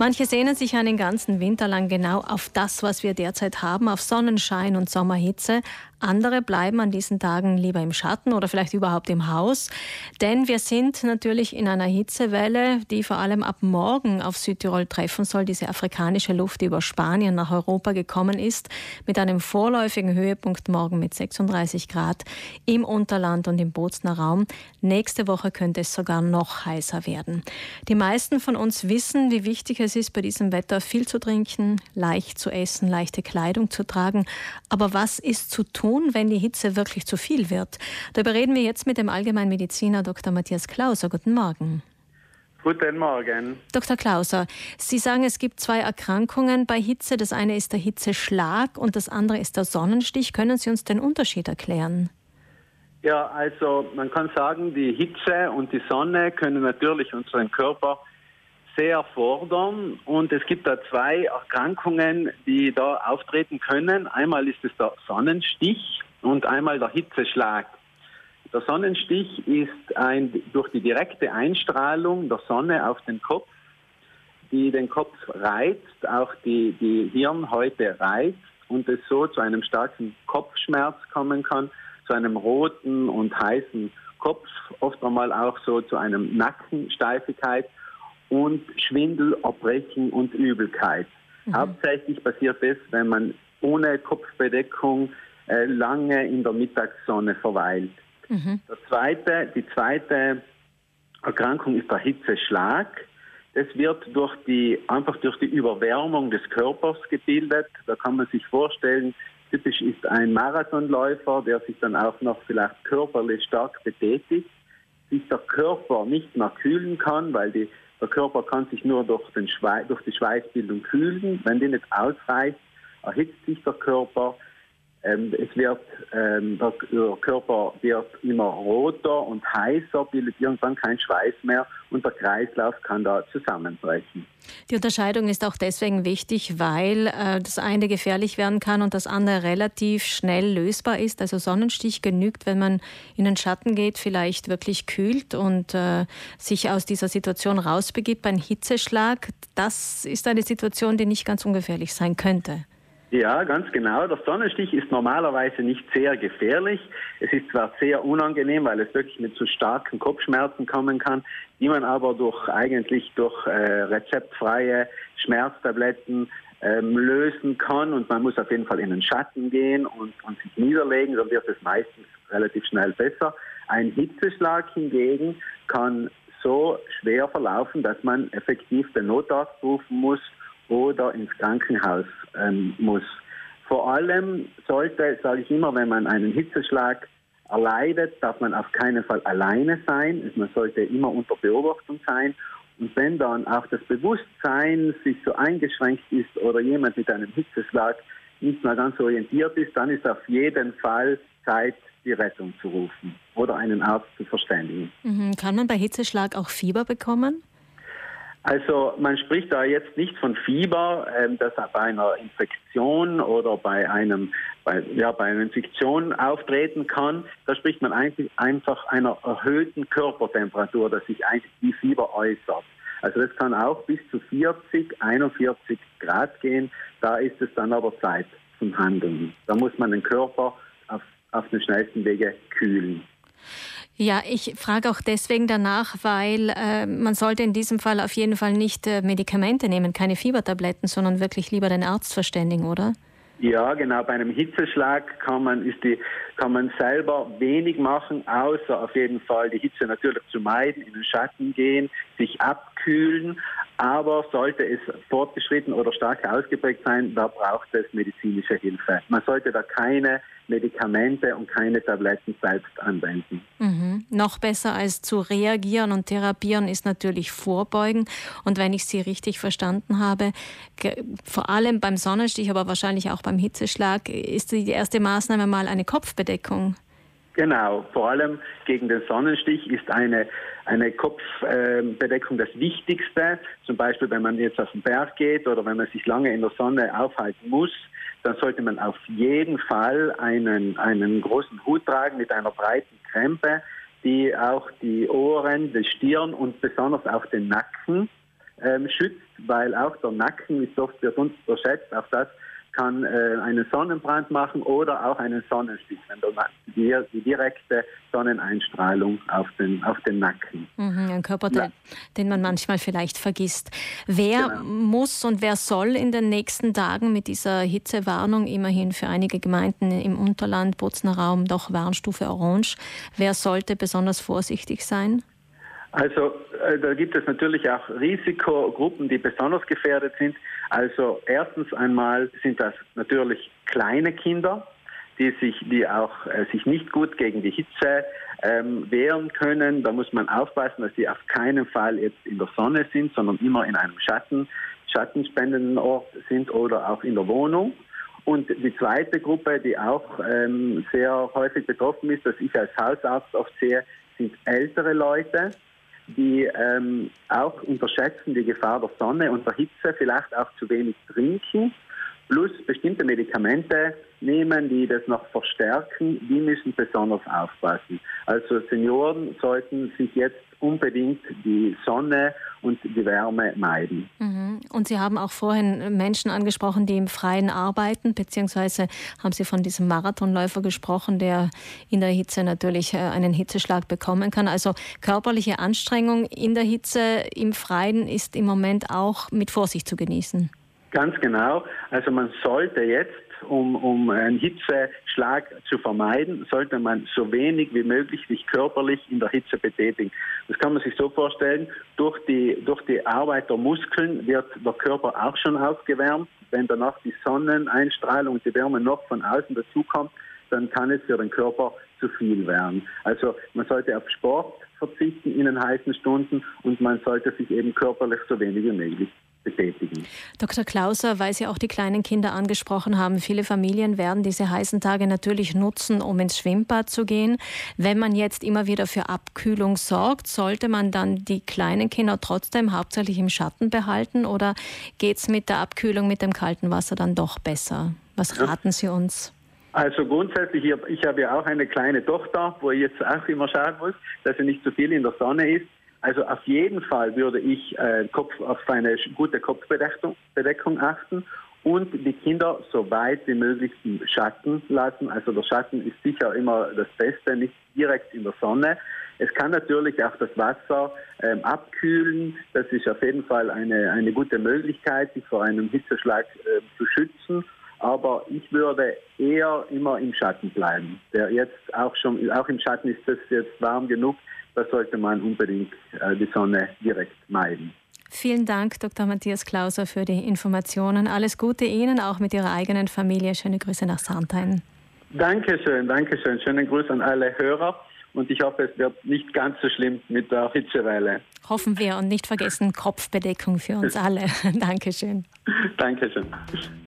Manche sehnen sich einen ganzen Winter lang genau auf das, was wir derzeit haben, auf Sonnenschein und Sommerhitze. Andere bleiben an diesen Tagen lieber im Schatten oder vielleicht überhaupt im Haus. Denn wir sind natürlich in einer Hitzewelle, die vor allem ab morgen auf Südtirol treffen soll. Diese afrikanische Luft, die über Spanien nach Europa gekommen ist, mit einem vorläufigen Höhepunkt morgen mit 36 Grad im Unterland und im Bozner Raum. Nächste Woche könnte es sogar noch heißer werden. Die meisten von uns wissen, wie wichtig es ist, bei diesem Wetter viel zu trinken, leicht zu essen, leichte Kleidung zu tragen. Aber was ist zu tun? Tun, wenn die Hitze wirklich zu viel wird? Darüber reden wir jetzt mit dem Allgemeinmediziner Dr. Matthias Klauser. Guten Morgen. Guten Morgen. Dr. Klauser, Sie sagen, es gibt zwei Erkrankungen bei Hitze. Das eine ist der Hitzeschlag und das andere ist der Sonnenstich. Können Sie uns den Unterschied erklären? Ja, also man kann sagen, die Hitze und die Sonne können natürlich unseren Körper sehr fordern und es gibt da zwei Erkrankungen, die da auftreten können. Einmal ist es der Sonnenstich und einmal der Hitzeschlag. Der Sonnenstich ist ein, durch die direkte Einstrahlung der Sonne auf den Kopf, die den Kopf reizt, auch die, die Hirnhäute reizt und es so zu einem starken Kopfschmerz kommen kann, zu einem roten und heißen Kopf, oft einmal auch so zu einem Nackensteifigkeit und Schwindel, Erbrechen und Übelkeit. Mhm. Hauptsächlich passiert das, wenn man ohne Kopfbedeckung äh, lange in der Mittagssonne verweilt. Mhm. Der zweite, die zweite Erkrankung ist der Hitzeschlag. Das wird durch die, einfach durch die Überwärmung des Körpers gebildet. Da kann man sich vorstellen, typisch ist ein Marathonläufer, der sich dann auch noch vielleicht körperlich stark betätigt, sich der Körper nicht mehr kühlen kann, weil die der Körper kann sich nur durch, Schweiß, durch die Schweißbildung kühlen. Wenn die nicht ausreicht, erhitzt sich der Körper. Ähm, es wird, ähm, der, der, Körper wird immer roter und heißer, bildet irgendwann keinen Schweiß mehr und der Kreislauf kann da zusammenbrechen. Die Unterscheidung ist auch deswegen wichtig, weil äh, das eine gefährlich werden kann und das andere relativ schnell lösbar ist. Also Sonnenstich genügt, wenn man in den Schatten geht, vielleicht wirklich kühlt und äh, sich aus dieser Situation rausbegibt. Beim Hitzeschlag, das ist eine Situation, die nicht ganz ungefährlich sein könnte. Ja, ganz genau. Der Sonnenstich ist normalerweise nicht sehr gefährlich. Es ist zwar sehr unangenehm, weil es wirklich mit zu starken Kopfschmerzen kommen kann, die man aber durch eigentlich durch äh, rezeptfreie Schmerztabletten ähm, lösen kann. Und man muss auf jeden Fall in den Schatten gehen und, und sich niederlegen, dann wird es meistens relativ schnell besser. Ein Hitzeschlag hingegen kann so schwer verlaufen, dass man effektiv den Notarzt rufen muss oder ins Krankenhaus ähm, muss. Vor allem sollte, sage ich immer, wenn man einen Hitzeschlag erleidet, darf man auf keinen Fall alleine sein. Man sollte immer unter Beobachtung sein. Und wenn dann auch das Bewusstsein sich so eingeschränkt ist oder jemand mit einem Hitzeschlag nicht mehr ganz orientiert ist, dann ist auf jeden Fall Zeit, die Rettung zu rufen oder einen Arzt zu verständigen. Mhm. Kann man bei Hitzeschlag auch Fieber bekommen? Also man spricht da jetzt nicht von Fieber, ähm, das bei einer Infektion oder bei einem bei, ja, bei einer Infektion auftreten kann. Da spricht man eigentlich einfach einer erhöhten Körpertemperatur, dass sich eigentlich wie Fieber äußert. Also das kann auch bis zu 40, 41 Grad gehen. Da ist es dann aber Zeit zum Handeln. Da muss man den Körper auf, auf den schnellsten Wege kühlen. Ja, ich frage auch deswegen danach, weil äh, man sollte in diesem Fall auf jeden Fall nicht äh, Medikamente nehmen, keine Fiebertabletten, sondern wirklich lieber den Arzt verständigen, oder? Ja, genau. Bei einem Hitzeschlag kann man, ist die, kann man selber wenig machen, außer auf jeden Fall die Hitze natürlich zu meiden, in den Schatten gehen, sich abkühlen. Aber sollte es fortgeschritten oder stark ausgeprägt sein, da braucht es medizinische Hilfe. Man sollte da keine Medikamente und keine Tabletten selbst anwenden. Mhm. Noch besser als zu reagieren und therapieren ist natürlich Vorbeugen. Und wenn ich Sie richtig verstanden habe, vor allem beim Sonnenstich, aber wahrscheinlich auch beim Hitzeschlag, ist die erste Maßnahme mal eine Kopfbedeckung. Genau, vor allem gegen den Sonnenstich ist eine, eine Kopfbedeckung das Wichtigste. Zum Beispiel, wenn man jetzt auf den Berg geht oder wenn man sich lange in der Sonne aufhalten muss, dann sollte man auf jeden Fall einen, einen großen Hut tragen mit einer breiten Krempe, die auch die Ohren, die Stirn und besonders auch den Nacken ähm, schützt, weil auch der Nacken ist oft wird unterschätzt. Auch das kann äh, einen Sonnenbrand machen oder auch einen Sonnenstich, wenn die, die direkte Sonneneinstrahlung auf den, auf den Nacken. Mhm, ein Körper, ja. den man manchmal vielleicht vergisst. Wer genau. muss und wer soll in den nächsten Tagen mit dieser Hitzewarnung, immerhin für einige Gemeinden im Unterland, Bozner Raum, doch Warnstufe Orange, wer sollte besonders vorsichtig sein? Also äh, da gibt es natürlich auch Risikogruppen, die besonders gefährdet sind. Also erstens einmal sind das natürlich kleine Kinder, die sich, die auch äh, sich nicht gut gegen die Hitze ähm, wehren können. Da muss man aufpassen, dass sie auf keinen Fall jetzt in der Sonne sind, sondern immer in einem Schatten, schattenspendenden Ort sind oder auch in der Wohnung. Und die zweite Gruppe, die auch ähm, sehr häufig betroffen ist, das ich als Hausarzt oft sehe, sind ältere Leute die ähm, auch unterschätzen die Gefahr der Sonne und der Hitze, vielleicht auch zu wenig trinken, plus bestimmte Medikamente nehmen, die das noch verstärken, die müssen besonders aufpassen. Also Senioren sollten sich jetzt unbedingt die Sonne und die Wärme meiden. Mhm. Und Sie haben auch vorhin Menschen angesprochen, die im Freien arbeiten, beziehungsweise haben Sie von diesem Marathonläufer gesprochen, der in der Hitze natürlich äh, einen Hitzeschlag bekommen kann. Also körperliche Anstrengung in der Hitze im Freien ist im Moment auch mit Vorsicht zu genießen. Ganz genau. Also man sollte jetzt um, um einen Hitzeschlag zu vermeiden, sollte man so wenig wie möglich sich körperlich in der Hitze betätigen. Das kann man sich so vorstellen, durch die, durch die Arbeit der Muskeln wird der Körper auch schon aufgewärmt. Wenn danach die Sonneneinstrahlung und die Wärme noch von außen dazukommt, dann kann es für den Körper zu viel werden. Also man sollte auf Sport verzichten in den heißen Stunden und man sollte sich eben körperlich so wenig wie möglich betätigen. Dr. Klauser, weil Sie auch die kleinen Kinder angesprochen haben, viele Familien werden diese heißen Tage natürlich nutzen, um ins Schwimmbad zu gehen. Wenn man jetzt immer wieder für Abkühlung sorgt, sollte man dann die kleinen Kinder trotzdem hauptsächlich im Schatten behalten oder geht es mit der Abkühlung mit dem kalten Wasser dann doch besser? Was raten Sie uns? Also grundsätzlich, ich habe ja auch eine kleine Tochter, wo ich jetzt auch immer schauen muss, dass sie nicht zu viel in der Sonne ist. Also auf jeden Fall würde ich äh, Kopf, auf eine gute Kopfbedeckung Bedeckung achten und die Kinder so weit wie möglich im Schatten lassen. Also der Schatten ist sicher immer das Beste, nicht direkt in der Sonne. Es kann natürlich auch das Wasser ähm, abkühlen. Das ist auf jeden Fall eine, eine gute Möglichkeit, sich vor einem Hitzeschlag äh, zu schützen. Aber ich würde eher immer im Schatten bleiben. Der jetzt auch schon, auch im Schatten ist es jetzt warm genug da sollte man unbedingt äh, die Sonne direkt meiden. Vielen Dank, Dr. Matthias Klauser, für die Informationen. Alles Gute Ihnen, auch mit Ihrer eigenen Familie. Schöne Grüße nach Sandheim. Dankeschön, Dankeschön. Schönen Gruß an alle Hörer. Und ich hoffe, es wird nicht ganz so schlimm mit der Hitzewelle. Hoffen wir und nicht vergessen Kopfbedeckung für uns alle. Dankeschön. Dankeschön.